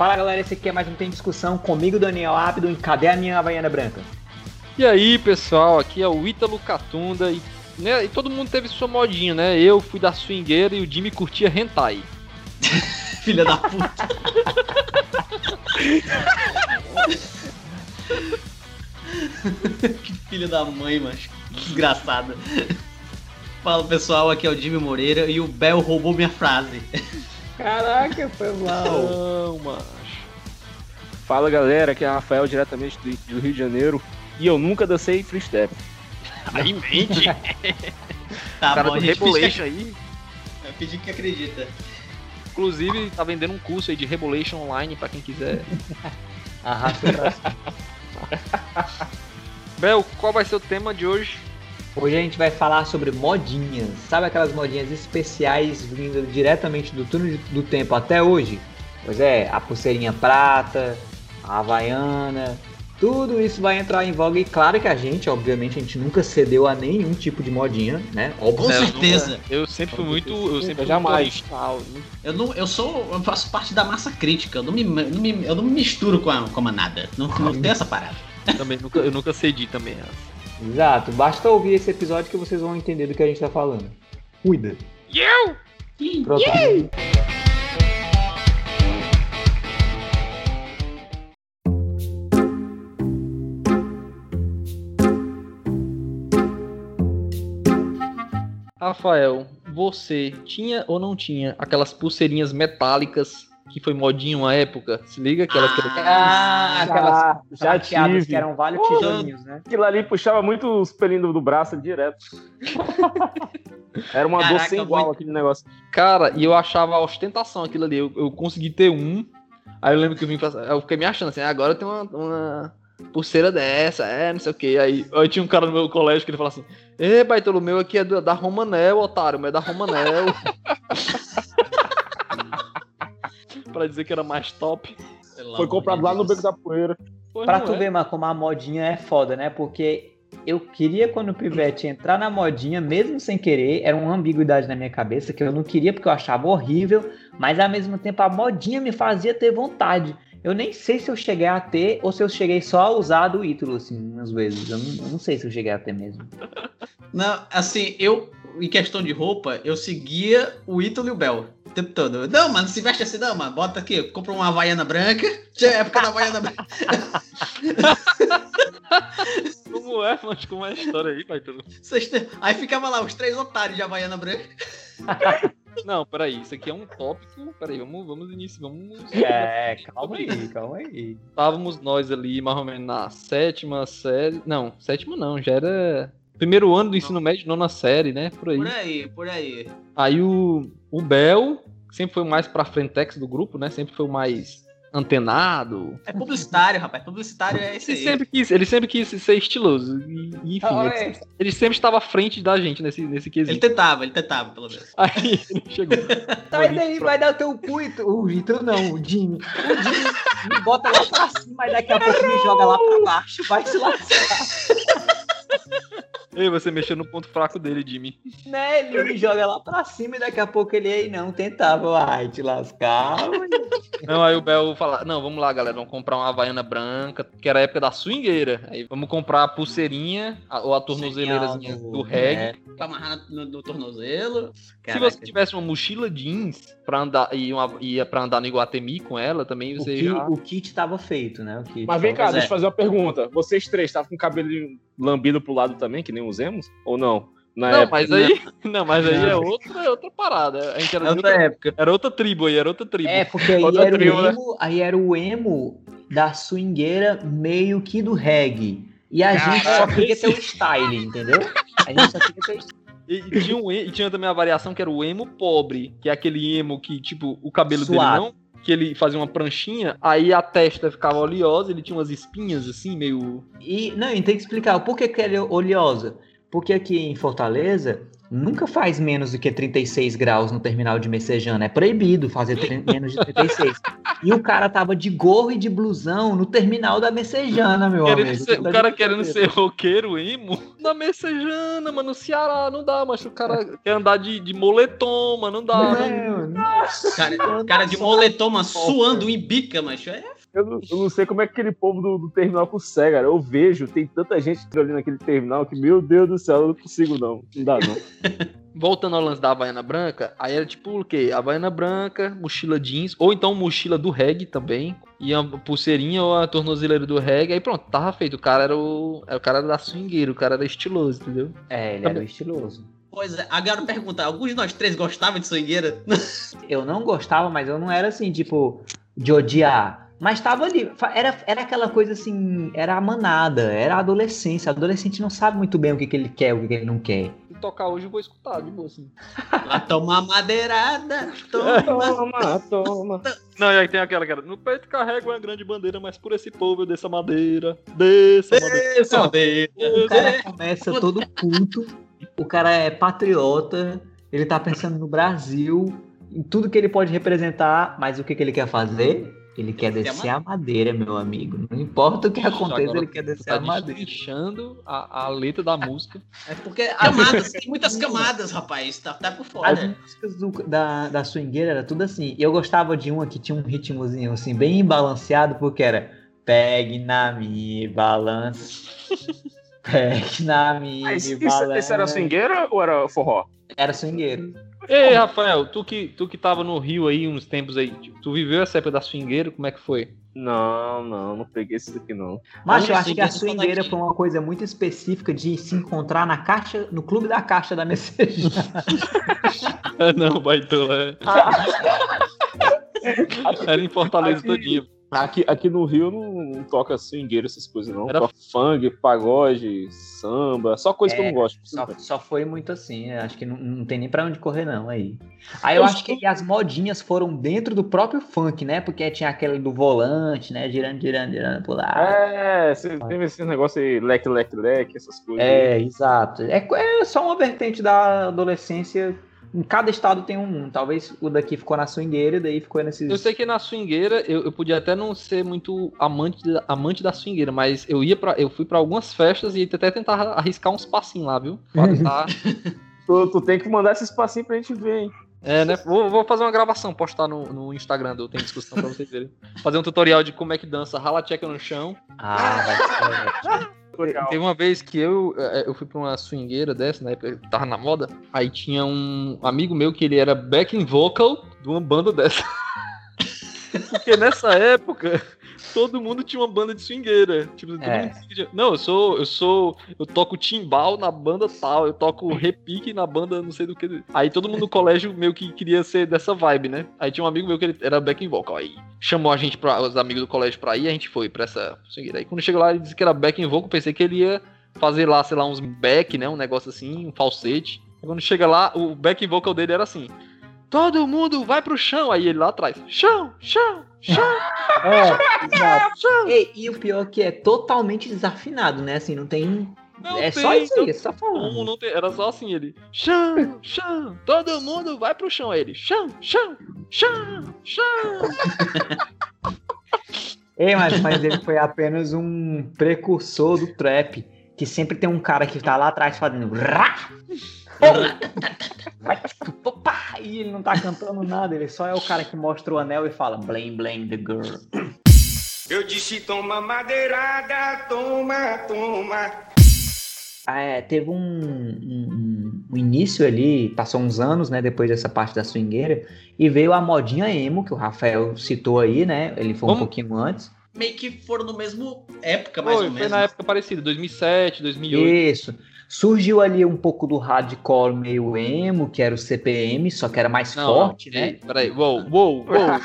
Fala galera, esse aqui é mais um Tem Discussão comigo, Daniel Ábido, e cadê a minha Havaiana Branca? E aí, pessoal, aqui é o Ítalo Catunda e, né, e todo mundo teve sua modinha, né? Eu fui da swingueira e o Jimmy curtia hentai. Filha da puta. que filha da mãe, mas que desgraçada. Fala pessoal, aqui é o Jimmy Moreira e o Bel roubou minha frase. Caraca, foi mal. Não, macho. Fala galera, aqui é o Rafael diretamente do, do Rio de Janeiro e eu nunca dancei free step. Aí mente. Tá o cara bom, do gente Rebolation aí. Eu pedi que acredita. Inclusive, tá vendendo um curso aí de Rebolation online pra quem quiser. Arrasta cima. Bel, qual vai ser o tema de hoje? Hoje a gente vai falar sobre modinhas. Sabe aquelas modinhas especiais vindo diretamente do túnel do tempo até hoje? Pois é, a pulseirinha prata, a havaiana, tudo isso vai entrar em voga e claro que a gente, obviamente, a gente nunca cedeu a nenhum tipo de modinha, né? Óbvio. Com certeza. nunca- Eu sempre fui muito. Eu sempre fui Jamais. muito original. Eu não, eu sou, eu faço parte da massa crítica. Eu não me, não me- eu não me misturo com a, com a nada. Não, não tem essa parada. Também nunca, eu nunca cedi também. Exato, basta ouvir esse episódio que vocês vão entender do que a gente tá falando. Cuida. Eu! Pronto. Rafael, você tinha ou não tinha aquelas pulseirinhas metálicas que foi modinha uma época? Se liga aquela que era- Ah, aquelas Já- já tive. que eram vários tijolinhos, né? Aquilo ali puxava muito os pelinhos do, braço direto. Era uma dor Caraca, sem igual muito- aquele negócio. Cara, e eu achava a ostentação aquilo ali. Eu, eu consegui ter um. Aí eu lembro que eu vim pra... Eu fiquei me achando assim, "Ah, agora eu tenho uma, uma pulseira dessa, é, não sei o que. Aí, aí tinha um cara no meu colégio que ele falava assim: Ê, baitolo, o meu aqui é da Romanel, otário, meu é da Romanel. pra dizer que era mais top. Pelo Foi comprado lá no. Beco da Poeira. Pois Pra tu é? ver, mano, como a modinha é foda, né? Porque eu queria, quando o Pivete entrar na modinha, mesmo sem querer, era uma ambiguidade na minha cabeça, que eu não queria porque eu achava horrível, mas ao mesmo tempo a modinha me fazia ter vontade. Eu nem sei se eu cheguei a ter ou se eu cheguei só a usar do Ítalo, assim, umas vezes. Eu não, eu não sei se eu cheguei a ter mesmo. Não, assim, eu, em questão de roupa, eu seguia o Ítalo e o Bel. O tempo todo. Não, mano, se veste assim, não, mano. Bota aqui, compra uma Havaiana branca. Já é época da Havaiana branca. Como é, mano? Como é a história aí, têm- Aí ficava lá os três otários de Havaiana branca. Não, peraí, isso aqui é um tópico. Peraí, vamos, vamos iniciar. Vamos. É, calma aí, calma aí. Estávamos nós ali, mais ou menos na sétima série. Não, sétima não, já era. Primeiro ano do ensino médio, nona série, né? Por aí. Por aí, por aí. Aí o, o Bel, que sempre foi o mais pra frentex do grupo, né? Sempre foi o mais antenado. É publicitário, rapaz. Publicitário é esse Ele aí. sempre quis, ele sempre quis ser estiloso. E, e, enfim, Ah, ele, é. sempre, ele sempre estava à frente da gente nesse, nesse Ele quesito. tentava, ele tentava, pelo menos. Aí ele chegou. Sai daí, vai dar o teu cu, Ítalo. O Ítalo não, o Jimmy. O Jimmy me bota lá pra cima e daqui a pouco me joga lá pra baixo. Vai se lascar. Ei, você mexeu no ponto fraco dele, Jimmy. Né? Ele me joga lá pra cima e daqui a pouco ele aí não tentava. Ai, te lascar. Não, aí o Bel fala: Não, vamos lá, galera, vamos comprar uma Havaiana branca, que era a época da swingueira. Aí vamos comprar a pulseirinha, a- ou a tornozeleirazinha do né? reggae. Pra amarrar no, no tornozelo. Se Caraca. você tivesse uma mochila jeans pra andar e uma, ia pra andar no Iguatemi com ela, também O, você ki- já. o kit tava feito, né? O kit Mas vem cá, Pois deixa é. eu fazer uma pergunta. Vocês três estavam com o cabelo lambido pro lado também, que nem usemos? Ou não? Na Não, época, mas aí. Não, mas aí é outra, é outra parada. A gente era É outra outra, época. era outra tribo aí, era outra tribo. É, porque aí Outra era, tribo, o né? emo, aí era o emo da swingueira meio que do reggae. E a gente só queria esse- ter o style, entendeu? A gente só queria ter o style. E, e tinha um, e tinha também a variação que era o emo pobre, que é aquele emo que, tipo, o cabelo Suado. dele não. Que ele fazia uma pranchinha, aí a testa ficava oleosa, ele tinha umas espinhas assim, meio. E, não, e tem que explicar por que, que ela é oleosa. Porque aqui em Fortaleza, nunca faz menos do que 36 graus no terminal de Messejana. É proibido fazer menos de 36. E o cara tava de gorro e de blusão no terminal da Messejana, meu Querendo amigo. ser- Tá o cara querendo ser roqueiro, emo, na Messejana, mano, no Ceará, não dá, mas o cara quer andar de, de moletom, mano, não dá. Não mano. Cara, cara de moletom, suando em bica, macho. É Eu não, eu não sei como é que aquele povo do, do terminal consegue, cara. Eu vejo, tem tanta gente ali naquele terminal que, meu Deus do céu, eu não consigo não. Não dá não. Voltando ao lance da Havaiana Branca, aí era tipo o quê? Havaiana Branca, mochila jeans, ou então mochila do reggae também, e a pulseirinha ou a tornozeleira do reggae, aí pronto, tava feito. O cara era o, era o cara da swingueira, o cara era estiloso, entendeu? É, ele era o estiloso. Pois é, agora pergunta, alguns de nós três gostavam de swingueira? Eu não gostava, mas eu não era assim, tipo, de odiar. Mas tava ali. Era, era aquela coisa assim, era a manada, era a adolescência. Adolescente não sabe muito bem o que, que ele quer, o que, que ele não quer. Se tocar hoje eu vou escutar, de boa, assim. Lá tomar madeirada, toma. Toma, toma. Não, e aí tem aquela cara, no peito carrego uma grande bandeira, mas por esse povo eu desço a madeira, desço a madeira. Essa madeira. O cara começa todo puto, o cara é patriota, ele tá pensando no Brasil, em tudo que ele pode representar, mas o que, que ele quer fazer? Ele quer Descer a descer a madeira, meu amigo. Não importa o que aconteça, ele quer descer tá a madeira. destrinchando a, a letra da música. É porque camadas, tem muitas camadas, rapaz. Tá, tá por As fora. músicas do- da, da swingueira era tudo assim. E eu gostava de uma que tinha um ritmozinho assim, bem balanceado, porque era Pegue na minha balança. Pegue na minha Ah, esse, balança. esse, esse era swingueira ou era forró? Era swingueiro. Ei, Rafael, tu que, tu que tava no Rio aí uns tempos aí, tu viveu essa época da swingueira, como é que foi? Não, não, não peguei esse daqui não. Mas eu acho que a swingueira foi uma coisa muito específica de se encontrar na caixa, no clube da caixa da Messejana. Ah, não, baitola. Era em Fortaleza Aqui- todinho. Aqui, aqui no Rio não, não toca swingueira, essas coisas não. Era- Toca funk, pagode, samba, só coisa que eu É, não gosto. Só, só foi muito assim, eu acho que não, não tem nem pra onde correr não aí. Aí eu acho que aí as modinhas foram dentro do próprio funk, né? Porque tinha aquele do volante, né? Girando, girando, girando por lá. É, você teve esse negócio aí, leque, leque, leque, essas coisas. É, exato. É, é só uma vertente da adolescência. Em cada estado tem um. Talvez o daqui ficou na swingueira e daí ficou nesses. Eu sei que na swingueira eu, eu podia até não ser muito amante da, amante da swingueira, mas eu ia para eu fui pra algumas festas e até tentar arriscar uns passinhos lá, viu? Pra tentar- Tu, tu tem que mandar esse espacinho pra gente ver, hein? é, né? Vou, vou fazer uma gravação, postar no, no Instagram do Tem Discussão pra vocês verem. Fazer um tutorial de como é que dança rala check no chão. Ah, vai ser. Legal. Teve uma vez que eu, eh, eu fui pra uma swingueira dessa, na época que tava na moda, aí tinha um amigo meu que ele era backing vocal de uma banda dessa. Porque nessa época, todo mundo tinha uma banda de swingueira. Tipo, todo É. mundo Não, eu sou, eu sou, eu toco timbal na banda tal, eu toco repique na banda não sei do que. Aí todo mundo no colégio meio que queria ser dessa vibe, né? Aí tinha um amigo meu que ele era backing vocal, aí chamou a gente para os amigos do colégio pra ir, a gente foi pra essa swingueira. Aí quando chegou lá ele disse que era backing vocal, pensei que ele ia fazer lá, sei lá, uns back, né, um negócio assim, um falsete. Quando chega lá, o backing vocal dele era assim: Todo mundo vai pro chão. Aí ele lá atrás: Chão, chão, chão, É, chão. E, e o pior é que é totalmente desafinado, né? Assim, não tem. Não é tem, só isso aí, é só falando. não tem, era só assim ele. Chão, chão, todo mundo vai pro chão. Aí ele, chão, chão, chão, chão. Ei, mas, mas ele foi apenas um precursor do trap. Que sempre tem um cara que tá lá atrás fazendo. E ele não tá cantando nada, ele só é o cara que mostra o anel e fala blame, blame the girl. Eu disse toma madeirada, toma, toma. Ah, é, teve um, um- um início ali, passou uns anos, né, depois dessa parte da swingueira, e veio a modinha emo, que o Rafael citou aí, né, ele foi um Vamos- pouquinho antes. Meio que foram no mesmo época, mais Foi, ou foi menos. na época parecida, 2007, 2008. Isso. Surgiu ali um pouco do hardcore meio emo, que era o CPM, só que era mais Não, forte, não, né? Peraí, uou, uou, uou. Calma.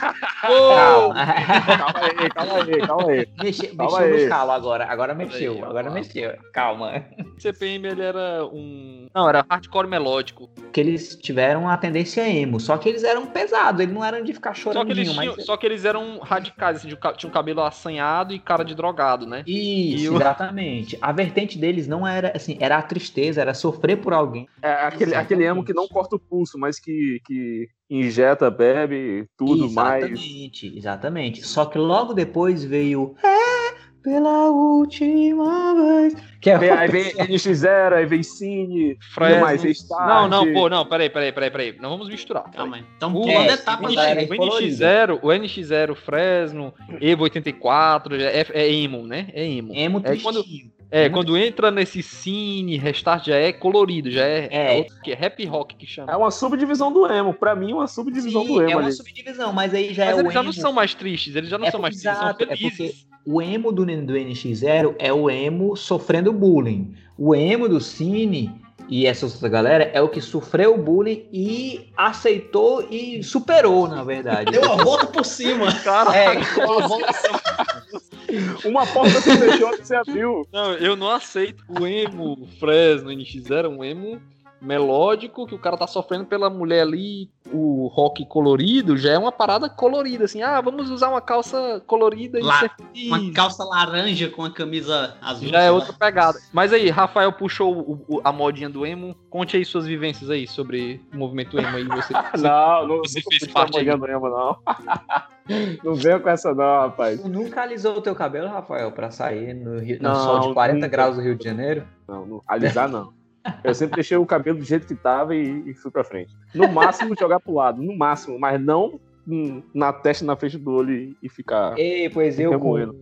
uou. Calma aí, calma aí, calma aí. Mexe, Calma mexeu aí. no calo agora. Agora mexeu, Peraí, agora calma. mexeu. Calma. CPM ele era um. Não, era hardcore melódico. Que eles tiveram a tendência emo, só que eles eram pesados, eles não eram de ficar Só que, eles mas... tinham, só que eles eram radicais, assim, tinham cabelo assanhado e cara de drogado, né? Isso, E exatamente. A vertente deles não era assim, era a tristeza, era sofrer por alguém. É aquele, aquele emo que não corta o pulso, mas que, que injeta, bebe, tudo mais. Exatamente, exatamente. Só que logo depois veio É pela última vez. Que é Aí vem NX0, aí vem Cine, Fresno. mais Restart. Não, não, pô, não, peraí, peraí, peraí, peraí. Não vamos misturar. Calma aí. Então, O- pulando É, etapas O colorido. NX0, o NX0 Fresno, Evo 84, já é, é emo, né? É emo. emo É quando-. É, Emo quando entra nesse cine, restart já é colorido, já é, É. outro que é rap rock que chama. É uma subdivisão do emo. Pra mim, uma subdivisão Sim, do emo é uma ali. subdivisão, mas aí já Mas é o eles já emo. não são mais tristes, eles já não É são mais tristes, exato, são é porque- felizes. O emo do, do NX0 é o emo sofrendo bullying. O emo do Cine e essa outra galera é o que sofreu bullying e aceitou e superou, na verdade. Deu a volta por cima. É, deu a volta Uma porta se fechou que você abriu. Não, eu não aceito o emo Fresno NX0, é um emo melódico que o cara tá sofrendo pela mulher ali, o rock colorido já é uma parada colorida, assim, ah, vamos usar uma calça colorida e ser feliz. Uma calça laranja com a camisa azul. Já é outra pegada. Mas aí, Rafael puxou o- o- a modinha do emo. Conte aí suas vivências aí sobre o movimento emo aí. Você, Não, não, Você nunca fez parte aí. do emo, não. Não venha com essa, não, rapaz. Tu nunca alisou o teu cabelo, Rafael, pra sair no, Rio, no Não, sol de 40 nunca. graus do Rio de Janeiro? Não, não, alisar não. Eu sempre deixei o cabelo do jeito que tava e, e fui pra frente. No máximo jogar pro lado, no máximo, mas não hum, na testa, na frente do olho e, ficar. Ei, pois eu com,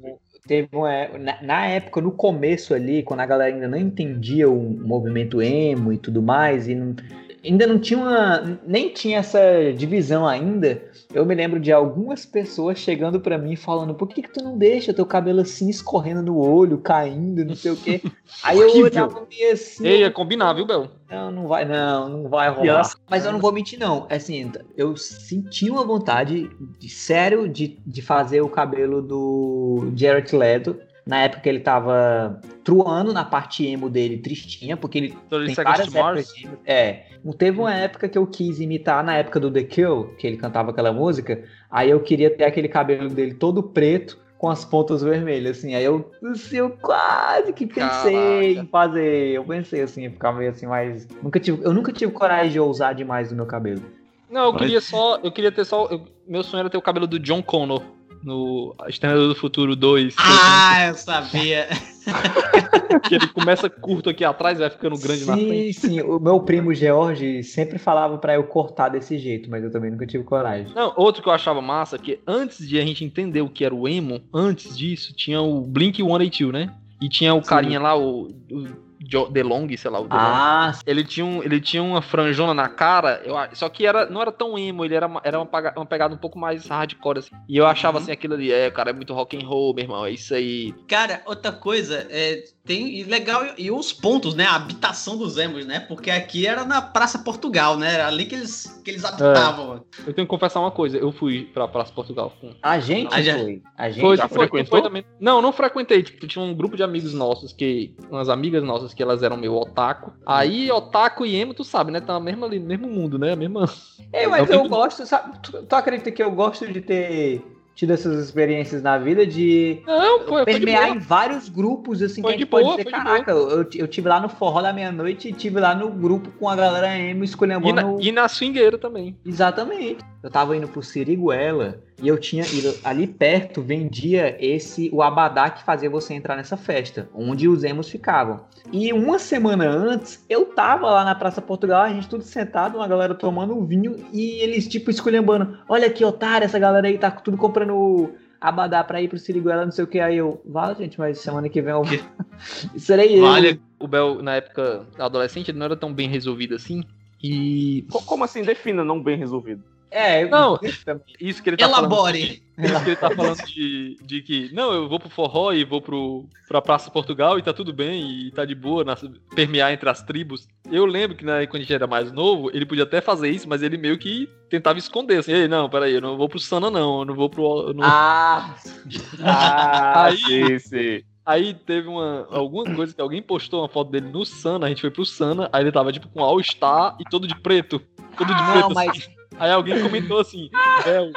teve uma, na, na época, no começo ali, quando a galera ainda não entendia o movimento emo e tudo mais, e não- ainda não tinha uma, nem tinha essa divisão ainda. Eu me lembro de algumas pessoas chegando pra mim falando: "Por que que tu não deixa teu cabelo assim escorrendo no olho, caindo, não sei o quê?" Aí eu olhava meio assim, Ei, é combinar, viu, Bel? não, não vai, não, não vai rolar. ela- Mas eu não vou mentir, não. Assim, eu senti uma vontade, de, sério, de, de fazer o cabelo do Jared Leto. Na época que ele tava truando na parte emo dele, tristinha, porque ele Thirty tem várias épocas emo. É. Não Teve uma época que eu quis imitar, na época do The Kill, que ele cantava aquela música, aí eu queria ter aquele cabelo dele todo preto, com as pontas vermelhas, assim. Aí eu, assim, eu quase que pensei Caraca. em fazer. Eu pensei assim, ficar meio assim, mas. Nunca tive, eu nunca tive coragem de ousar demais no meu cabelo. Não, eu Mas- queria só. Eu queria ter só. eu- meu sonho era ter o cabelo do John Connor no Exterminador do Futuro 2. Ah, eu sabia. Que ele começa curto aqui atrás e vai ficando grande na frente. Sim, sim. O meu primo George sempre falava pra eu cortar desse jeito, mas eu também nunca tive coragem. Não, outro que eu achava massa, que antes de a gente entender o que era o emo, antes disso, tinha o Blink 182, né? E tinha o carinha lá, o, o DeLong, sei lá, o DeLong. Ah, Ele tinha, um, ele tinha uma franjona na cara, eu, a- só que era, não era tão emo, ele era, uma- era uma, uma pegada um pouco mais hardcore, assim. E eu achava, Uhum. assim, aquilo ali, é, cara, é muito rock and roll, meu irmão, é isso aí. Cara, outra coisa, é, tem e legal e os pontos, né? A habitação dos emos, né? Porque aqui era na Praça Portugal, né? Era ali que eles, que eles habitavam. Eu tenho que confessar uma coisa, eu fui pra Praça Portugal com... a gente já- foi. A gente Foi, já foi, frequentou? foi também. Não, não frequentei. Tipo, tinha um grupo de amigos nossos que. Umas amigas nossas que elas eram meio otaku. Aí, otaku e emo, tu sabe, né? Tá mesmo ali, no mesmo mundo, né? A mesma. É, mas Eu eu gosto, sabe? Tu, tu acredita que eu gosto de ter tido essas experiências na vida de Não, foi permear em vários grupos, assim, Foi que a de gente pode boa, dizer, caraca, eu, eu tive lá no Forró da Meia-Noite e tive lá no grupo com a galera emo escolhendo E na, e na swingueira também. Exatamente. Eu tava indo pro Siriguela e eu tinha ido ali perto vendia esse o abadá que fazia você entrar nessa festa, onde os emos ficavam. E uma semana antes, eu tava lá na Praça Portugal, a gente tudo sentado, uma galera tomando um vinho e eles tipo esculhambando: "Olha que otário, essa galera aí tá tudo comprando abadá pra ir pro Siriguela, não sei o que". Aí eu: "Vale, gente, mas semana que vem eu serei eu". Olha, O Bel, na época adolescente, ele não era tão bem resolvido assim. E. Co- Como assim? Defina não bem resolvido. É, eu- Não. Isso que ele tá falando. elabore. Isso que ele tá falando de, de que, não, eu vou pro forró e vou pro, pra Praça Portugal e tá tudo bem, e tá de boa, nas- permear entre as tribos. Eu lembro que né, quando a gente era mais novo, ele podia até fazer isso, mas ele meio que tentava esconder, assim, ei, não, peraí, eu não vou pro Sana não, eu não vou pro... não- Ah, Ah, Aí- sim, sim. Aí teve uma, alguma coisa que alguém postou uma foto dele no Sana, a gente foi pro Sana, aí ele tava tipo com All Star e todo de preto, todo de preto, não, assim. Aí alguém comentou assim, Bel,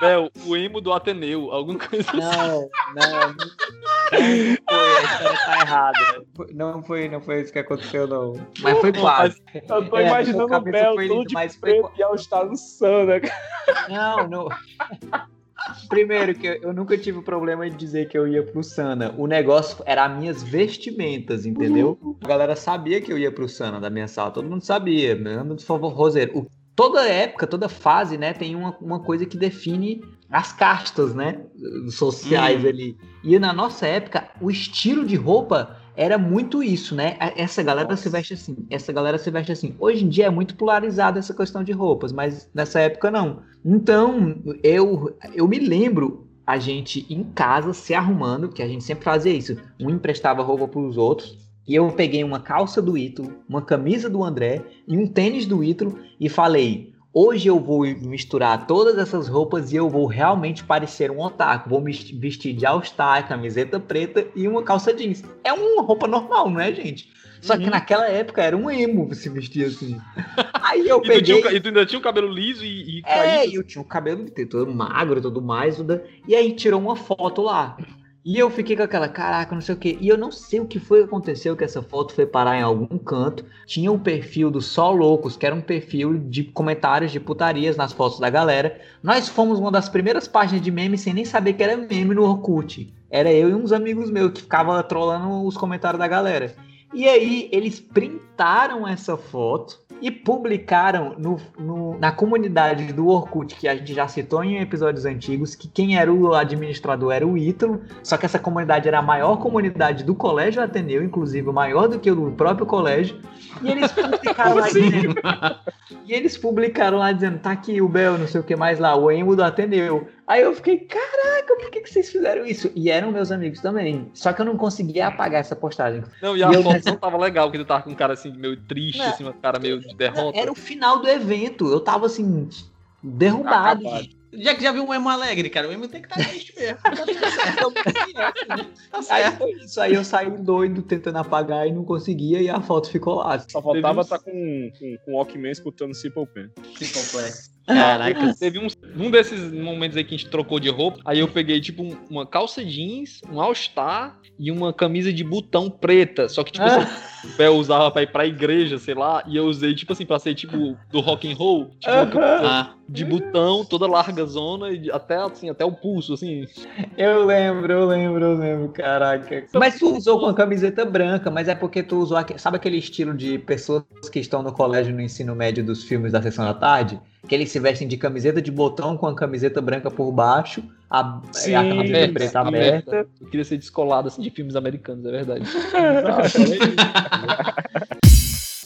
Bel, o emo do Ateneu, alguma coisa assim. não, não. Foi, a história tá errada. Foi- Não foi, não foi isso que aconteceu, não. Mas foi quase. Eu tô É, imaginando o Bel foi todo linda, de mas foi preto e ao estar no Sana, cara. Não, não. Primeiro, que eu, nunca tive problema de dizer que eu ia pro Sana. O negócio era as minhas vestimentas, entendeu? A galera sabia que eu ia pro Sana da minha sala. Todo mundo sabia. Mesmo por favor, Roseiro. O- toda época, toda fase, né, tem uma, uma coisa que define as castas, né? Sociais Hum. ali. E na nossa época, o estilo de roupa era muito isso, né? Essa galera se veste assim, essa galera se veste assim. Hoje em dia é muito polarizada essa questão de roupas, mas nessa época não. Então, eu, eu me lembro a gente em casa se arrumando, que a gente sempre fazia isso. Um emprestava roupa para os outros. E eu peguei uma calça do Ítalo, uma camisa do André e um tênis do Ítalo e falei: hoje eu vou misturar todas essas roupas e eu vou realmente parecer um otaku. Vou me vestir de all-star, camiseta preta e uma calça jeans. É uma roupa normal, não é, gente? Só que Uhum. naquela época era um emo se vestir assim. Aí eu E tu, tinha, peguei. e tu ainda tinha o cabelo liso e, e É, caído. e eu tinha o cabelo todo magro, tudo mais, tudo, e aí tirou uma foto lá. E eu fiquei com aquela, caraca, não sei o que. E eu não sei o que foi que aconteceu, que essa foto foi parar em algum canto. Tinha um perfil do Só Loucos, que era um perfil de comentários de putarias nas fotos da galera. Nós fomos uma das primeiras páginas de meme sem nem saber que era meme no Orkut. Era eu e uns amigos meus que ficavam trolando os comentários da galera. E aí eles printaram essa foto e publicaram no, no- na comunidade do Orkut, que a gente já citou em episódios antigos, que quem era o administrador era o Ítalo, só que essa comunidade era a maior comunidade do Colégio Ateneu, inclusive maior do que o do próprio colégio, e eles publicaram lá dizendo, e eles publicaram lá dizendo, tá aqui o Bel, não sei o que mais lá, o emo do Ateneu. Aí eu fiquei, caraca, por que, que vocês fizeram isso? E eram meus amigos também. Só que eu não conseguia apagar essa postagem. Não, e a E eu- foto não tava legal, porque tu tava com um cara assim, meio triste, Não. assim, um cara meio de derrota. Era o final do evento. Eu tava assim, derrubado. Acabado. Já que já viu um emo alegre, cara. O emo tem que estar triste mesmo. Tá certo. Tá Aí certo. foi isso. Aí eu saí doido tentando apagar e não conseguia, e a foto ficou lá. Só faltava estar com, com, com o Walkman escutando Simple Pen. Se complexo. Caraca, teve um, um desses momentos aí que a gente trocou de roupa. Aí eu peguei, tipo, um- uma calça jeans, um all-star e uma camisa de botão preta. Só que, tipo, Ah. assim, o Bel usava pra ir pra igreja, sei lá. E eu usei, tipo assim, pra ser, tipo, do rock and roll. Tipo, uma camisa Ah, de botão, toda larga zona, e até, assim, até o pulso, assim. Eu lembro, eu lembro, eu lembro, caraca. Mas tu usou com a camiseta branca, mas é porque tu usou, sabe aquele estilo de pessoas que estão no colégio no ensino médio dos filmes da sessão da tarde? Que eles se vestem de camiseta de botão com a camiseta branca por baixo, a, Sim, e a camiseta aberta, preta aberta. aberta. Eu queria ser descolado, assim, de filmes americanos, é verdade.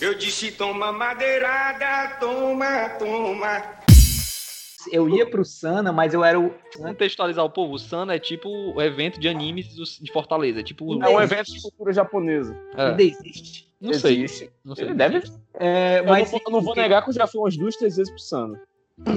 Eu disse toma madeirada, toma, toma. Eu ia pro Sana, mas eu era o. Contextualizar o povo, o Sana é tipo o evento de animes de Fortaleza. É tipo. É um evento de cultura japonesa. É, Ainda existe. não sei. Existe. Não sei. Ele deve. É, Eu, mas não, eu não vou negar que eu já fui umas duas, três vezes pro Sano.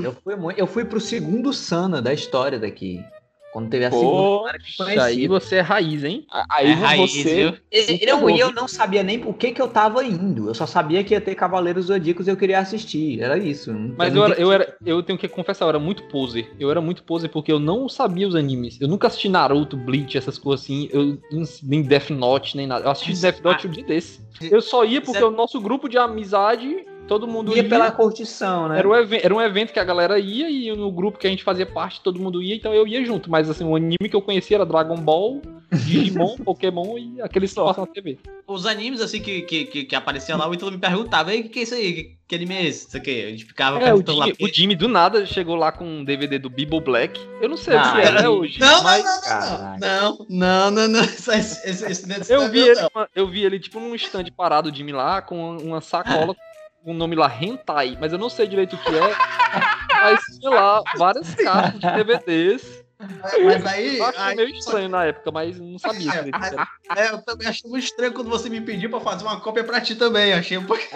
Eu fui, eu fui pro segundo Sana da história daqui. Quando teve a segunda Isso aí você é raiz, hein? Aí é raiz, você. viu? E- Não, e eu não sabia nem o que que eu tava indo. Eu só sabia que ia ter Cavaleiros Zodíacos e eu queria assistir. Era isso. Mas eu era, eu era, eu tenho que confessar, eu era muito poser. Eu era muito poser porque eu não sabia os animes. Eu nunca assisti Naruto, Bleach, essas coisas assim. Eu nem Death Note, nem nada. Eu assisti Death Note um dia desse. Eu só ia porque o nosso grupo de amizade, todo mundo ia ia. pela curtição, né? Era um, era um evento que a galera ia e no grupo que a gente fazia parte, todo mundo ia, então eu ia junto. Mas assim, o anime que eu conhecia era Dragon Ball, Digimon, Pokémon e aqueles que passam na TV. Os animes, assim, que, que, que, que aparecia lá, o Ítalo me perguntava, o que, que é isso aí? Que, que anime é esse? Isso aqui. A gente ficava É, o perguntando lá. Jimmy, o Jimmy do nada chegou lá com um DVD do Bible Black. Eu não sei o Ah, que é até aí- hoje. Não, mas não, Caralho. não, não, não, não, esse, esse, esse, esse, esse eu não é vi, ele, não. eu vi ele tipo num stand parado, o Jimmy lá, com uma sacola com o nome lá Hentai, mas eu não sei direito o que é. Mas tinha lá várias caixas de DVDs. Mas aí, Eu achei aí- meio estranho na época, mas não sabia que era. é, eu também achei muito estranho quando você me pediu pra fazer uma cópia pra ti também. Achei um pouco.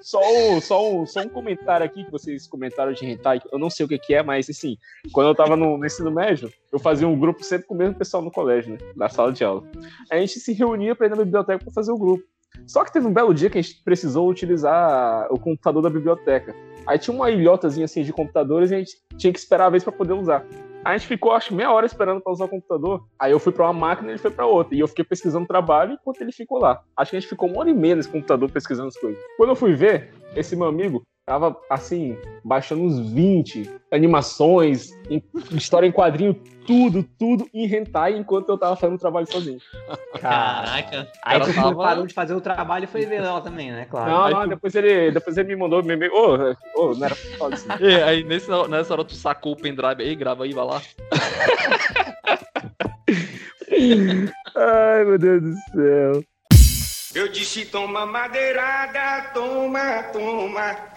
Só um, só, um, só um comentário aqui que vocês comentaram de hentai, eu não sei o que, que é, mas assim, quando eu tava no, no ensino médio, eu fazia um grupo sempre com o mesmo pessoal no colégio, né? Na sala de aula. A gente se reunia pra ir na biblioteca pra fazer o grupo. Só que teve um belo dia que a gente precisou utilizar o computador da biblioteca. Aí tinha uma ilhotazinha assim de computadores e a gente tinha que esperar a vez pra poder usar. A gente ficou, acho, meia hora esperando pra usar o computador. Aí eu fui pra uma máquina e ele foi pra outra. E eu fiquei pesquisando trabalho enquanto ele ficou lá. Acho que a gente ficou uma hora e meia nesse computador pesquisando as coisas. Quando eu fui ver, esse meu amigo tava, assim, baixando uns 20 animações, em- história em quadrinho, tudo, tudo em hentai, enquanto eu tava fazendo o trabalho sozinho. Caraca. Aí tu tava- parou de fazer o trabalho e foi ver ela também, né? Claro. Não, não, tu- depois ele, depois ele me mandou meu e-mail. Ô, ô, não era pra falar assim. E aí nesse, nessa hora tu sacou o pendrive aí, grava aí, vai lá. Ai, meu Deus do céu. Eu disse toma madeirada, toma, toma.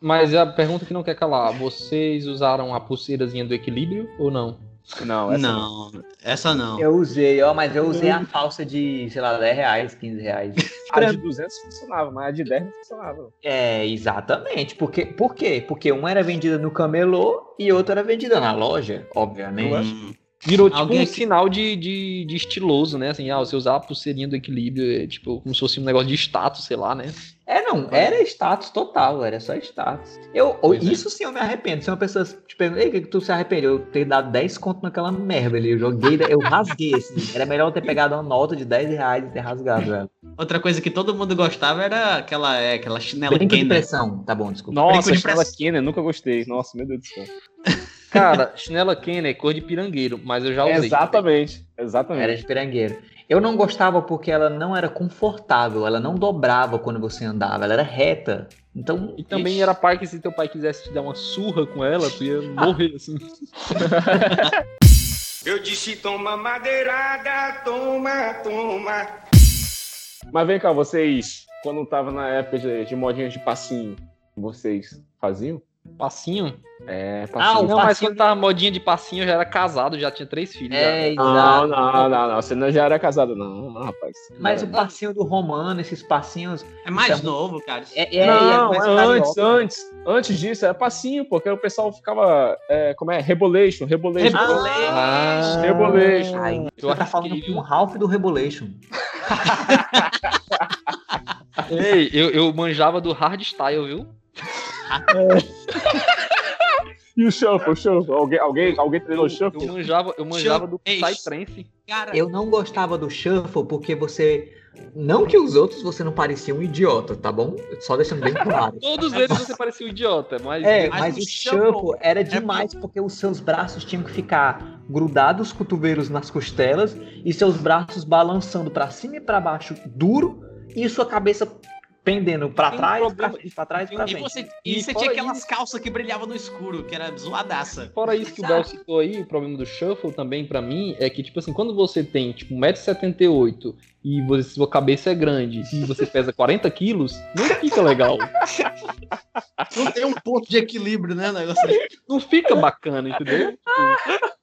Mas a pergunta que não quer calar, vocês usaram a pulseirazinha do equilíbrio ou não? Não, essa Não, essa não. Eu usei, ó, mas eu usei a falsa de, sei lá, 10 reais, 15 reais. A de 200 funcionava, mas a de 10 não funcionava. É, exatamente. Porque, por quê? Porque uma era vendida no camelô e outra era vendida na loja, obviamente. Hum. Virou tipo Alguém um aqui- sinal de, de, de estiloso, né? Assim, ah, você usar a pulseirinha do equilíbrio, é, tipo, como se fosse um negócio de status, sei lá, né? É, não, era status total, era só status. Eu, Pois é. isso sim eu me arrependo. Se uma pessoa te pergunta, ei, o que, que tu se arrepende? Eu ter dado 10 conto naquela merda ali. Eu joguei, eu rasguei, assim. Era melhor eu ter pegado uma nota de 10 reais e ter rasgado ela. Outra coisa que todo mundo gostava era aquela, é, aquela chinela Brinco de Kenner. pressão. Tá bom, desculpa. Nossa, de press- Kenner, nunca gostei. Nossa, meu Deus do céu. Cara, chinela Kenner é cor de pirangueiro, mas eu já usei. Exatamente, Era exatamente. de pirangueiro. Eu não gostava porque ela não era confortável, ela não dobrava quando você andava, ela era reta. Então, E também ixi, era pai que se teu pai quisesse te dar uma surra com ela, tu ia morrer, assim. Eu disse toma madeirada, toma, toma. Mas vem cá, vocês, quando tava na época de, de modinhas de passinho, vocês faziam? Passinho? É, Ah, passinho. o não, mas passinho- quando tava modinha de passinho, eu já era casado, já tinha três filhos. É, já. Não, exato. não, não, não. Você não já era casado, não, não, rapaz. Mas o Não, passinho do romano, esses passinhos. É mais é novo, cara. É, é, não, é mais é antes, carioca. antes. Antes disso, era passinho, porque o pessoal ficava. é, como é? Rebolation, rebolation. Rebolation. Ah, Rebolation. Ai, você tá falando que- com o Ralph do Rebolation. Ei, eu, eu manjava do hardstyle, viu? E o shuffle, o shuffle? Alguém, alguém, alguém treinou o Eu shuffle? manjava, eu manjava do Psytrance. Cara, Eu não gostava do Shuffle porque você. Não que os outros você não parecia um idiota, tá bom? Só deixando bem claro. Todos eles você parecia um idiota, mas. É, Mas mas, o o shuffle shuffle era demais porque os seus braços tinham que ficar grudados os cotovelos nas costelas e seus braços balançando pra cima e pra baixo duro e sua cabeça pendendo um trás, problema- pra, pra trás e pra e frente. você, E e você fora tinha aquelas isso- calças que brilhavam no escuro, que era zoadaça. Fora isso que o Bel citou aí, o problema do shuffle também pra mim é que, tipo assim, quando você tem, tipo, 1,78m e você, sua cabeça é grande e você pesa 40 quilos, não fica legal. Não tem um ponto de equilíbrio, né? Negócio. Não fica bacana, entendeu? Tipo,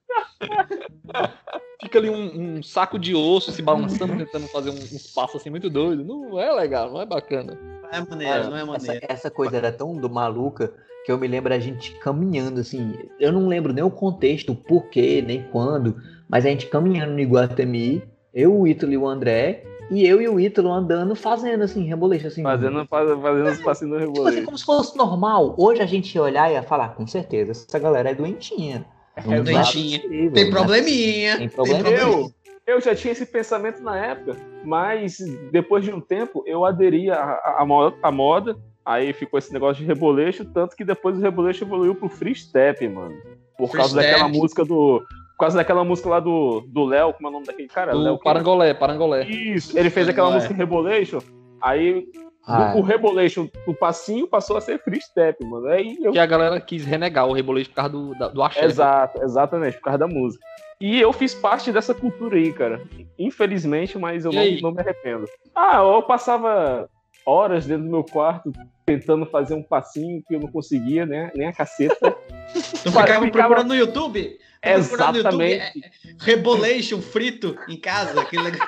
Fica ali um, um saco de osso se balançando, tentando fazer um, uns passos assim muito doido. Não é legal, não é bacana. Não é maneiro, Olha, não é essa, maneiro. essa coisa era tão do maluca que eu me lembro a gente caminhando assim. Eu não lembro nem o contexto, o porquê, nem quando, mas a gente caminhando no Iguatemi, eu, o Ítalo e o André, e eu e o Ítalo andando fazendo assim, reboleixo assim. Fazendo, faz- fazendo os passinhos no Tipo assim, como se fosse normal. Hoje a gente ia olhar e ia falar, com certeza, essa galera é doentinha. É doentinha. possível, Tem né? probleminha. Tem probleminha. Eu já tinha esse pensamento na época, mas depois de um tempo eu aderi à, à, à mo- à moda, aí ficou esse negócio de reboleixo, tanto que depois o reboleixo evoluiu pro free step, mano. Por Free causa step. daquela música do. Por causa daquela música lá do do Léo, como é o nome daquele cara? Do Léo? Parangolé, Parangolé. Isso, ele fez aquela Não é. música Rebolation, aí Ah, o Rebolation, o passinho passou a ser free step, mano. Aí eu Que a galera quis renegar o rebolejo por causa do, da- do axé. Exato, exatamente, por causa da música. E eu fiz parte dessa cultura aí, cara. Infelizmente, mas eu não, não me arrependo. Ah, eu passava horas dentro do meu quarto tentando fazer um passinho que eu não conseguia, né? Nem a caceta. Tu ficava ficava- procurando no YouTube? Tu procurando no YouTube, Exatamente. é, Rebolation frito em casa. aquele negócio.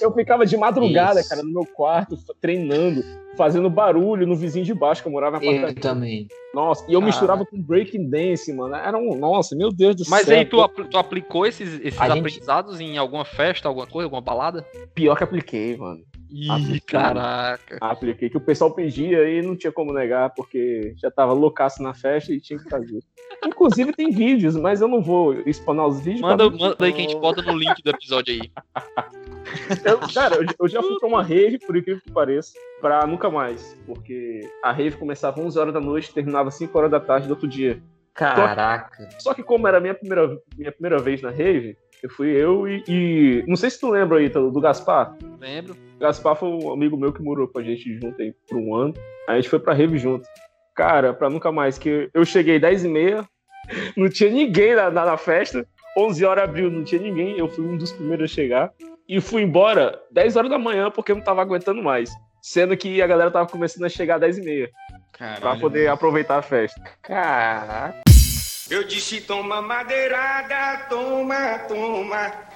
Eu ficava de madrugada, Isso. cara, no meu quarto, treinando, fazendo barulho no vizinho de baixo, que eu morava na eu também. Nossa, e eu Ah. misturava com breaking dance, mano. Era um. Nossa, meu Deus do Mas céu. aí tu, apl- tu aplicou esses, esses A gente- aprendizados em alguma festa, alguma coisa, alguma balada? Pior que apliquei, mano. Ih, Apliquei. caraca. Apliquei que o pessoal pedia e não tinha como negar, porque já tava loucaço na festa e tinha que fazer. Inclusive tem vídeos, mas eu não vou explanar os vídeos. Manda, pra- manda aí que a gente bota no link do episódio aí. Eu- cara, eu, eu já fui pra uma rave, por incrível que pareça, pra nunca mais. Porque a rave começava 11 horas da noite e terminava 5 horas da tarde do outro dia. Caraca. Só que como era a minha primeira, minha primeira vez na rave, eu fui eu e, e- Não sei se tu lembra, Ítalo, do Gaspar. Lembro? Gaspar foi um amigo meu que morou com a gente junto aí por um ano. Aí a gente foi pra rave junto. Cara, pra nunca mais, que eu cheguei 10 e meia, não tinha ninguém na, na, na festa. 11 horas abriu, não tinha ninguém. Eu fui um dos primeiros a chegar. E fui embora 10 horas da manhã porque eu não tava aguentando mais. Sendo que a galera tava começando a chegar 10 e meia. Pra Caralho, poder aproveitar a festa. Caraca. Eu disse toma madeirada, toma, toma.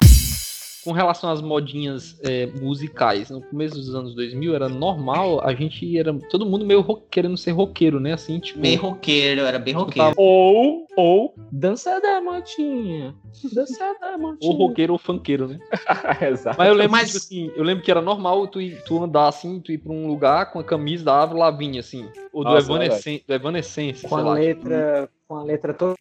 Com relação às modinhas é, musicais, no começo dos anos 2000 era normal, a gente era todo mundo meio rock- querendo ser roqueiro, né? Assim, tipo, Bem roqueiro, era bem roqueiro. Ou, ou, dança da motinha. Dança da ou motinha. roqueiro ou funkeiro, né? Exato. Mas eu lembro, Mas- tipo assim, eu lembro que era normal tu, ir- tu andar assim, tu ir pra um lugar com a camisa da Avril Lavigne, assim, ou do, Nossa, Evanescence, do Evanescence, Com sei a lá. letra, com a letra toda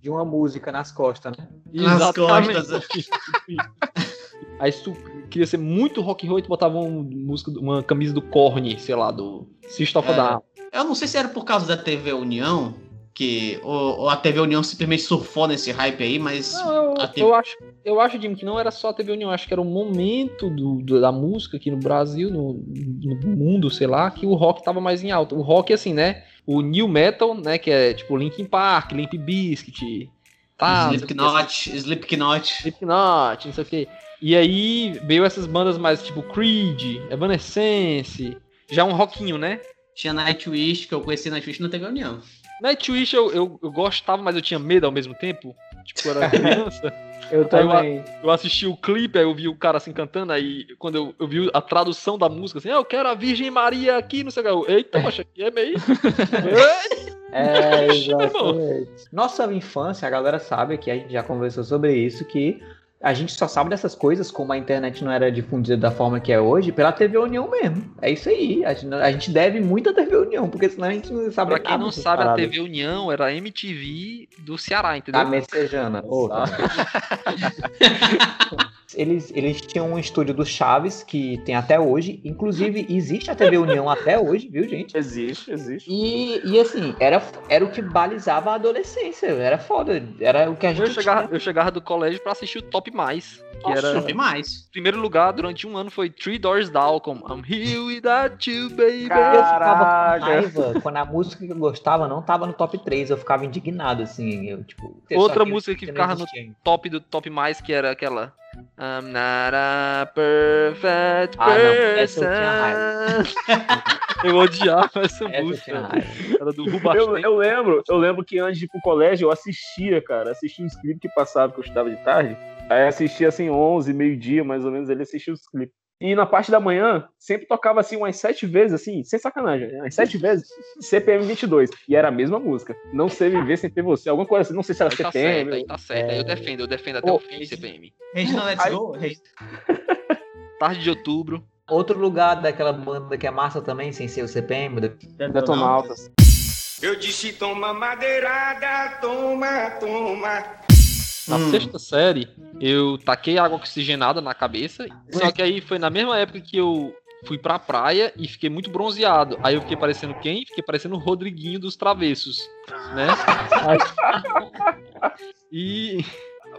de uma música nas costas, né? tipo, Nas exatamente. costas. Aí se tu queria ser muito rock and roll, tu botava um, música, uma camisa do Korn, sei lá, do System of a É. Down. Eu não sei se era por causa da TV União, que ou, ou a TV União simplesmente surfou nesse hype aí, mas Não, eu, TV eu acho, eu acho, Jim, que não era só a TV União, acho que era o momento do, do- da música aqui no Brasil, no, no mundo, sei lá, que o rock tava mais em alta. O rock, assim, né? O new metal, né? Que é tipo Linkin Park, Limp Bizkit, tá? Slipknot, Slipknot. Slipknot, não sei o que. E aí veio essas bandas mais tipo Creed, Evanescence, já um rockinho, né? Tinha Nightwish, que eu conheci Nightwish na TV União. Nightwish eu, eu, eu gostava, mas eu tinha medo ao mesmo tempo. Tipo, eu era criança. Eu Aí eu- também. Eu assisti o clipe, aí eu vi o cara assim cantando, aí quando eu, eu vi a tradução da música, assim, "Ah, eu quero a Virgem Maria aqui, não sei o que. Eita, poxa, aqui é meio. Ei, É, exatamente. Nossa infância, a galera sabe que a gente já conversou sobre isso, que a gente só sabe dessas coisas, como a internet não era difundida da forma que é hoje, pela TV União mesmo. É isso aí. A gente, a gente deve muito à TV União, porque senão a gente não sabe pra quem nada não sabe, a paradas. TV União era a MTV do Ceará, entendeu? A Messejana. Tá. eles, eles tinham um estúdio do Chaves, que tem até hoje. Inclusive, existe a TV União até hoje, viu, gente? Existe, existe. E, e assim, era, era o que balizava a adolescência. Era foda. Era o que a gente. Eu chegava, eu chegava do colégio pra assistir o Top Mais, que Nossa, era... Top mais. primeiro lugar durante um ano foi Three Doors Down com I'm Here Without You, Baby. Eu ficava Caraca. com raiva quando a música que eu gostava não tava no top 3. Eu ficava indignado, assim. Eu, tipo, Outra que música que não ficava no top do top mais, que era aquela. I'm not a perfect Ah, não, essa eu person. eu odiava essa, Essa eu música. Era do Eu, eu lembro, eu lembro que antes de ir pro colégio eu assistia, cara, assistia uns clipes que passava que eu estudava de tarde. Aí assistia assim 11, meio-dia, mais ou menos, ele assistia os clipes. E na parte da manhã, sempre tocava assim umas sete vezes, assim, sem sacanagem, né? umas sete vezes, CPM 22. E era a mesma música. Não sei viver sem ter você. Alguma coisa assim, não sei se era Aí tá CPM. certo, aí tá certo. Aí eu defendo, eu defendo até Ô, o fim, CPM. Regina Let's Aí- Go? Tarde de outubro. Outro lugar daquela banda que é massa também, sem ser o CPM. da- Detonautas. Eu disse toma madeirada, toma, toma. Na Hum. sexta série, eu taquei água oxigenada na cabeça. Só que aí foi na mesma época que eu fui pra praia e fiquei muito bronzeado. Aí eu fiquei parecendo quem? Fiquei parecendo o Rodriguinho dos Travessos, né? e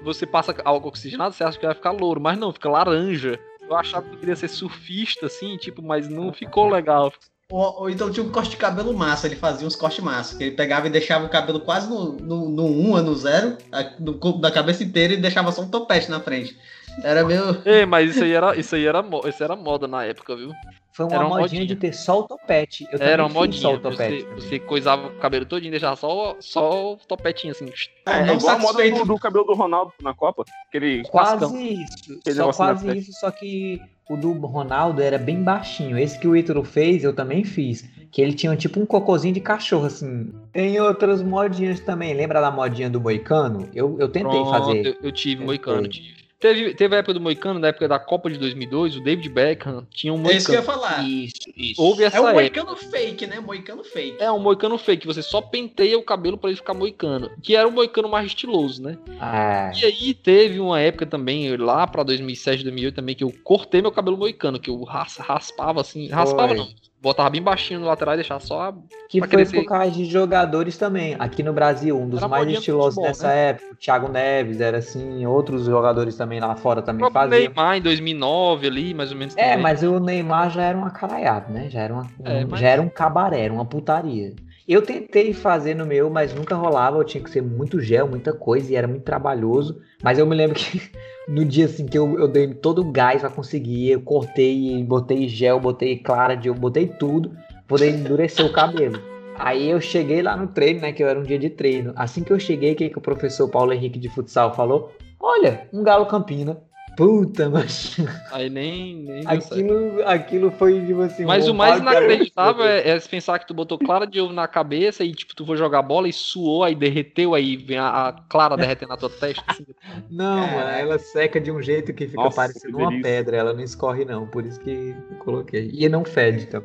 você passa água oxigenada, você acha que vai ficar louro, mas não, fica laranja. Eu achava que eu queria ser surfista, assim, tipo, mas não ficou legal. Ou, então tinha um corte de cabelo massa, ele fazia uns cortes massa, que ele pegava e deixava o cabelo quase no, no, no 1 no 0, no corpo da cabeça inteira e deixava só um topete na frente. Era meio. Ei, mas isso aí era, isso aí era, isso era moda na época, viu? Foi uma, Era uma modinha, modinha. de ter só o topete. Eu Era uma fiz só modinha. o topete. Você, você coisava o cabelo todinho e deixava só, só o topetinho assim. É, Não é igual a moda do, do cabelo do Ronaldo na Copa. Aquele Quase cascão. isso. Aquele Só quase isso, só que o do Ronaldo era bem baixinho. Esse que o Ítalo fez, eu também fiz. Que ele tinha tipo um cocôzinho de cachorro, assim. Tem outras modinhas também. Lembra da modinha do Moicano? Eu, eu tentei Pronto, fazer. Eu, eu tive Tentei. moicano, tive. Teve, teve a época do Moicano, na época da Copa de 2002, o David Beckham tinha um É isso que eu Moicano. ia falar. Isso, isso. Houve essa É um época. moicano fake, né? Moicano fake. É um moicano fake, você só penteia o cabelo pra ele ficar moicano. Que era um moicano mais estiloso, né? Ah, E aí teve uma época também, lá pra 2007, 2008 também, que eu cortei meu cabelo moicano, que eu ras- raspava assim. Raspava Foi. não. Botava bem baixinho no lateral e deixava só. a- que foi crescer. por causa de jogadores também. Aqui no Brasil, um dos Era mais estilosos futebol, nessa né? época, o Thiago Neves, era assim, outros jogadores também lá fora O também faziam. Neymar em 2009 ali, mais ou menos. É, também. mas o Neymar já era um acaraiado, né? Já era, uma, É, um- mas- já era um cabaré, era uma putaria. Eu tentei fazer no meu, mas nunca rolava. Eu tinha que ser muito gel, muita coisa, e era muito trabalhoso. Mas eu me lembro que no dia assim que eu, eu dei todo o gás pra conseguir, eu cortei, botei gel, botei clara de eu botei tudo, poder endurecer o cabelo. Aí eu cheguei lá no treino, né? Que eu era um dia de treino. Assim que eu cheguei, o que, que o professor Paulo Henrique de futsal falou? Olha, um galo campina. Puta, mas Aí nem. nem certo. Aquilo, aquilo foi tipo assim. Mas o mais inacreditável é, é pensar que tu botou clara de ovo na cabeça e, tipo, tu foi jogar bola e suou, aí derreteu, aí vem a, a clara derretendo na tua testa. assim. Não, É. mano, ela seca de um jeito que fica Nossa, parecendo que uma pedra, ela não escorre não, por isso que eu coloquei. E não fede, então.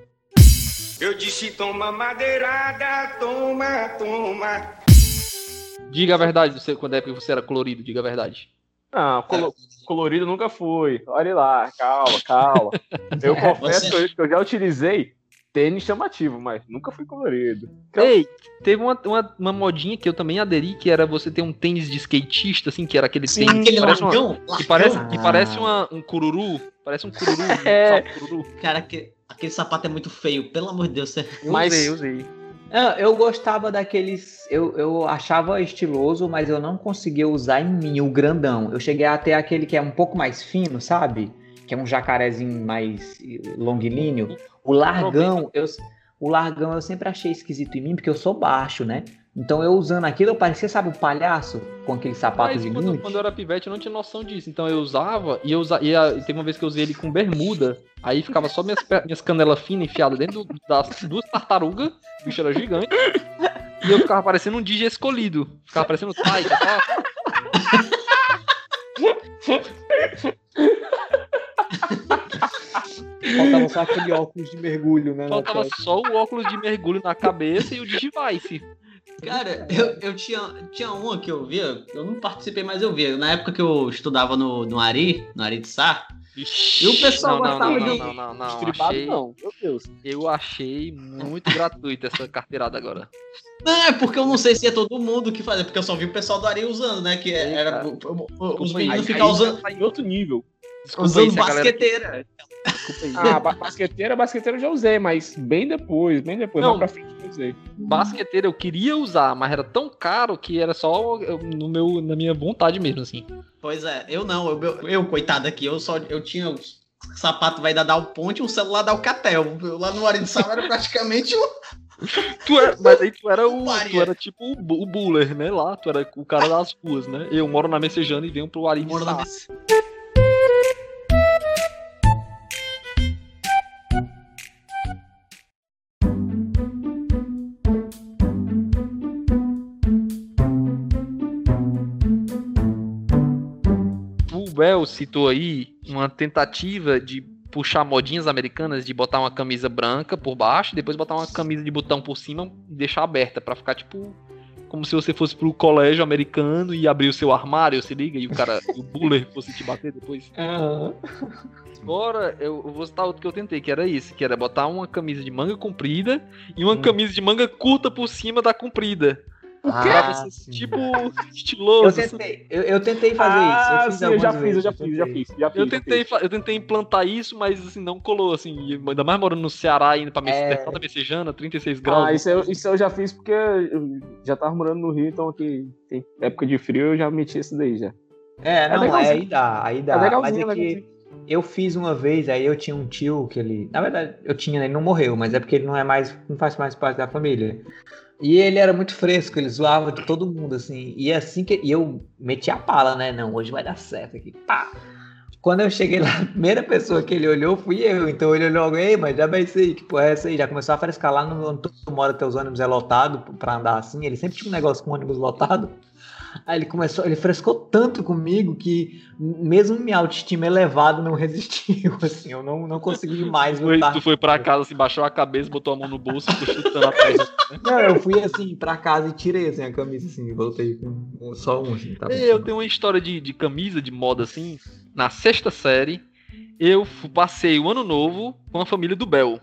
Eu disse toma madeirada, toma, toma. Diga a verdade, você, quando é que você era colorido, diga a verdade. Não, colo- colorido nunca fui. Olha lá, calma, calma. Eu confesso Você- que eu- já utilizei tênis chamativo, mas nunca fui colorido. Ei, teve uma, uma, uma modinha que eu também aderi, que era você ter um tênis de skatista, assim, que era aquele Sim, tênis Aquele que parece, uma- largão, que parece, que parece uma- um cururu, parece um cururu, um É. salto cururu. Cara, que- aquele sapato é muito feio, pelo amor de Deus. Você... Eu Mas- usei, usei. Não, eu gostava daqueles. Eu, eu achava estiloso, mas eu não conseguia usar em mim o grandão. Eu cheguei até aquele que é um pouco mais fino, sabe? Que é um jacarezinho mais longilíneo. O largão, eu, o largão eu sempre achei esquisito em mim, porque eu sou baixo, né? Então eu usando aquilo, eu parecia, sabe, o palhaço com aquele sapato Mas quando, gigante. quando eu era pivete, eu não tinha noção disso. Então eu usava, e eu usa, e, a- e teve uma vez que eu usei ele com bermuda, aí ficava só minhas, minhas canelas finas enfiadas dentro do- das duas tartarugas, o bicho era gigante, e eu ficava parecendo um DJ escolhido. Ficava parecendo Taika, tá? Faltava só aquele óculos de mergulho, né? Faltava só o óculos de mergulho na cabeça e o Digivice. Cara, eu, eu tinha, tinha uma que eu via, eu não participei, mas eu via. Na época que eu estudava no, no Ari, no Ari de Sá, Ixi, E o pessoal não, não, gostava não, de- não, não, não, não, Estribado achei, não, meu Deus. Eu achei muito gratuito essa carteirada agora. Não, é porque eu não sei se é todo mundo que fazia, porque eu só vi o pessoal do Ari usando, né? Que Ei, era. os Desculpa aí, meninos aí- ficam aí usando, Tá em outro nível. Desculpa aí usando se a galera... basqueteira. Desculpa aí. Ah, ba- basqueteira, basqueteira eu já usei, mas bem depois, bem depois, Não. pra frente usei. Basqueteiro eu queria usar, mas era tão caro que era só no meu, na minha vontade mesmo, assim. Pois é, eu não, eu, eu, eu, coitado aqui, eu só eu tinha os sapato vai dar dar o ponte e um celular dar o catel. Lá no Ari de Sá era praticamente um. Tu era, mas aí tu era o. Maria. Tu era tipo o, o buller, né? Lá, tu era o cara das ruas, né? Eu moro na Messejana e venho pro Ari de Sá. O citou aí uma tentativa de puxar modinhas americanas de botar uma camisa branca por baixo, depois botar uma camisa de botão por cima e deixar aberta pra ficar tipo como se você fosse pro colégio americano e abrir o seu armário, se liga, e o cara, o buller fosse te bater depois. Agora eu eu vou citar outro que eu tentei, que era isso, que era botar uma camisa de manga comprida e uma camisa de manga curta por cima da comprida. Ah, Pra você, sim. tipo, Eu estiloso. assim. tentei, eu, eu tentei fazer ah, isso. Eu, fiz sim, eu já fiz, eu já fiz, já fiz, já fiz. Eu já tentei, eu tentei implantar isso, mas assim, não colou, assim. Ainda mais morando no Ceará, indo pra É. Terçada Messejana, 36 graus. Ah, isso eu, isso eu já fiz porque eu já tava morando no Rio, então aqui tem época de frio eu já meti esse daí já. É, não, legalzinho. aí dá, aí dá. É legalzinho, mas é que legalzinho. eu fiz uma vez, aí eu tinha um tio que ele. Na verdade, eu tinha, né, ele não morreu, mas é porque ele não é mais. não faz mais parte da família. E ele era muito fresco, ele zoava de todo mundo, assim. E assim que. E eu meti a pala, né? Não, hoje vai dar certo aqui. Pá! Quando eu cheguei lá, a primeira pessoa que ele olhou fui eu. Então ele olhou ei, mas já vai ser, que porra é essa aí? Já começou a frescar lá no onde tu mora, teus ônibus é lotado pra andar assim. Ele sempre tinha um negócio com ônibus lotado. Aí ele começou, ele frescou tanto comigo que mesmo minha autoestima elevada não resistiu, assim, eu não, não consegui mais lutar. tu foi pra casa, assim, baixou a cabeça, botou a mão no bolso e ficou chutando a perna. Não, eu fui assim pra casa e tirei assim, a camisa assim, e voltei com só um assim, tá Eu tenho uma história de, de camisa, de moda, assim. Na sexta série, eu passei o ano novo com a família do Bel.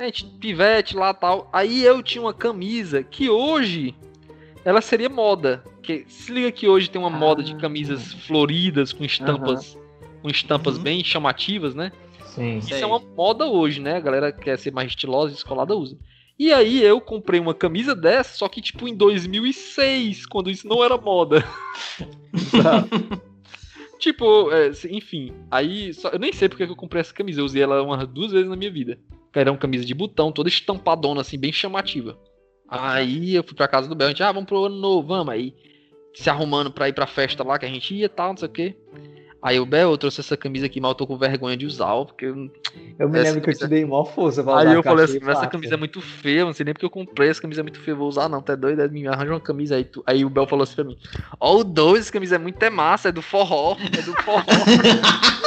A gente, pivete lá tal. Aí eu tinha uma camisa que hoje ela seria moda. Que, se liga que hoje tem uma moda de Ah. camisas floridas com estampas, com estampas Uhum. bem chamativas, né? Sim. Isso Sei. é uma moda hoje, né? A galera que quer ser mais estilosa e descolada usa. E aí eu comprei uma camisa dessa, só que tipo em 2006, quando isso não era moda. tipo, é, enfim, aí só- eu nem sei porque que eu comprei essa camisa, eu usei ela umas duas vezes na minha vida. Era uma camisa de botão, toda estampadona, assim, bem chamativa. Aí eu fui pra casa do Bel, a gente, ah, vamos pro ano novo, vamos aí. Se arrumando pra ir pra festa lá que a gente ia e tal, não sei o quê. Aí o Bel, eu trouxe essa camisa aqui, mas eu tô com vergonha de usar, porque eu Eu me lembro que eu camisa- te dei maior força pra Aí usar eu falei assim, essa camisa é muito feia, eu não sei nem porque eu comprei, essa camisa é muito feia, vou usar não, tá doido? Me arranja uma camisa aí. Tu... Aí o Bel falou assim pra mim, ó o 2, essa camisa é muito é massa, é do forró, é do forró.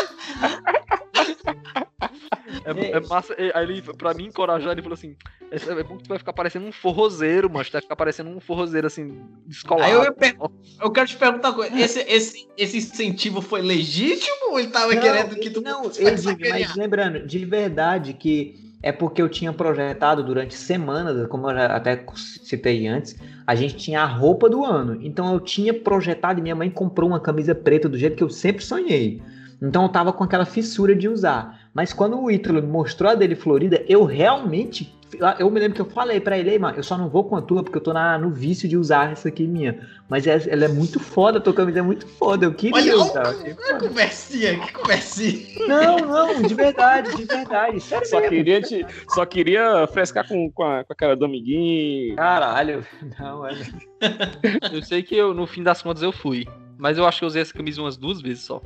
é, é massa, E aí ele, pra me encorajar, ele falou assim, "Essa- é bom que tu vai ficar parecendo um forrozeiro, mano, tu vai ficar parecendo um forrozeiro, assim, descolado. Aí eu, per- eu quero te perguntar uma coisa. Esse, esse, esse incentivo foi legítimo ou ele tava Não, querendo que tu Não, mas lembrando, de verdade que é porque eu tinha projetado durante semanas, como eu até citei antes, a gente tinha a roupa do ano. Então eu tinha projetado e minha mãe comprou uma camisa preta do jeito que eu sempre sonhei. Então eu tava com aquela fissura de usar. Mas quando o Ítalo mostrou a dele florida, eu realmente. Eu me lembro que eu falei pra ele, mano, eu só não vou com a tua porque eu tô na, no vício de usar essa aqui minha. Mas é- ela é muito foda, a tua camisa é muito foda. Eu queria Olha, usar. olha que conversinha, que conversinha. Não, não, de verdade, de verdade. Sério Só mesmo. queria, te, só queria frescar com, com, a, com a cara do amiguinho. Caralho. Não, é. Eu sei que eu, no fim das contas eu fui, mas eu acho que eu usei essa camisa umas duas vezes só.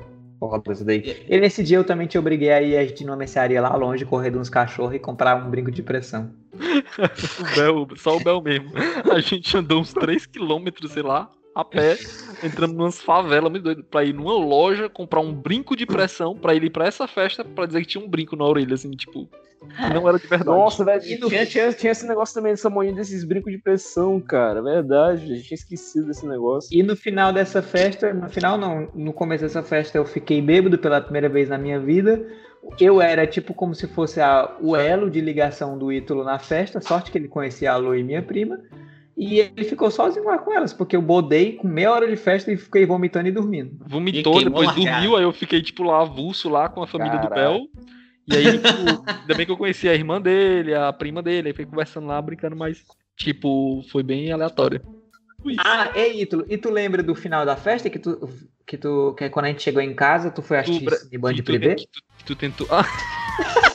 Foda isso daí. E nesse dia eu também te obriguei a ir a gente numa mercearia lá longe, correr de uns cachorros e comprar um brinco de pressão. O Bel, só o Bel mesmo. A gente andou uns 3km, sei lá, a pé, entrando numas favelas muito doido, pra ir numa loja, comprar um brinco de pressão, pra ele ir pra essa festa, pra dizer que tinha um brinco na orelha, assim, tipo. Não era de verdade. Nossa, velho, E no- tinha, tinha, tinha esse negócio também dessa moinha desses brincos de pressão, cara. Verdade, a gente tinha esquecido desse negócio. E no final dessa festa, no final não, no começo dessa festa eu fiquei bêbado pela primeira vez na minha vida. Eu era tipo como se fosse a, o elo de ligação do Ítalo na festa, sorte que ele conhecia a Lu e minha prima. E ele ficou sozinho lá com elas, porque eu bodei com meia hora de festa e fiquei vomitando e dormindo. Vomitou, E depois dormiu, aí eu fiquei, tipo, lá avulso lá com a família do. Bel. E aí, tipo, ainda bem que eu conheci a irmã dele, a prima dele, aí fiquei conversando lá, brincando, mas, tipo, foi bem aleatório. Isso. Ah, ei, Ítalo, e tu lembra do final da festa que tu, que tu, que quando a gente chegou em casa, tu foi assistir Cine Band Privé? que tu, que tu tentou. Ah,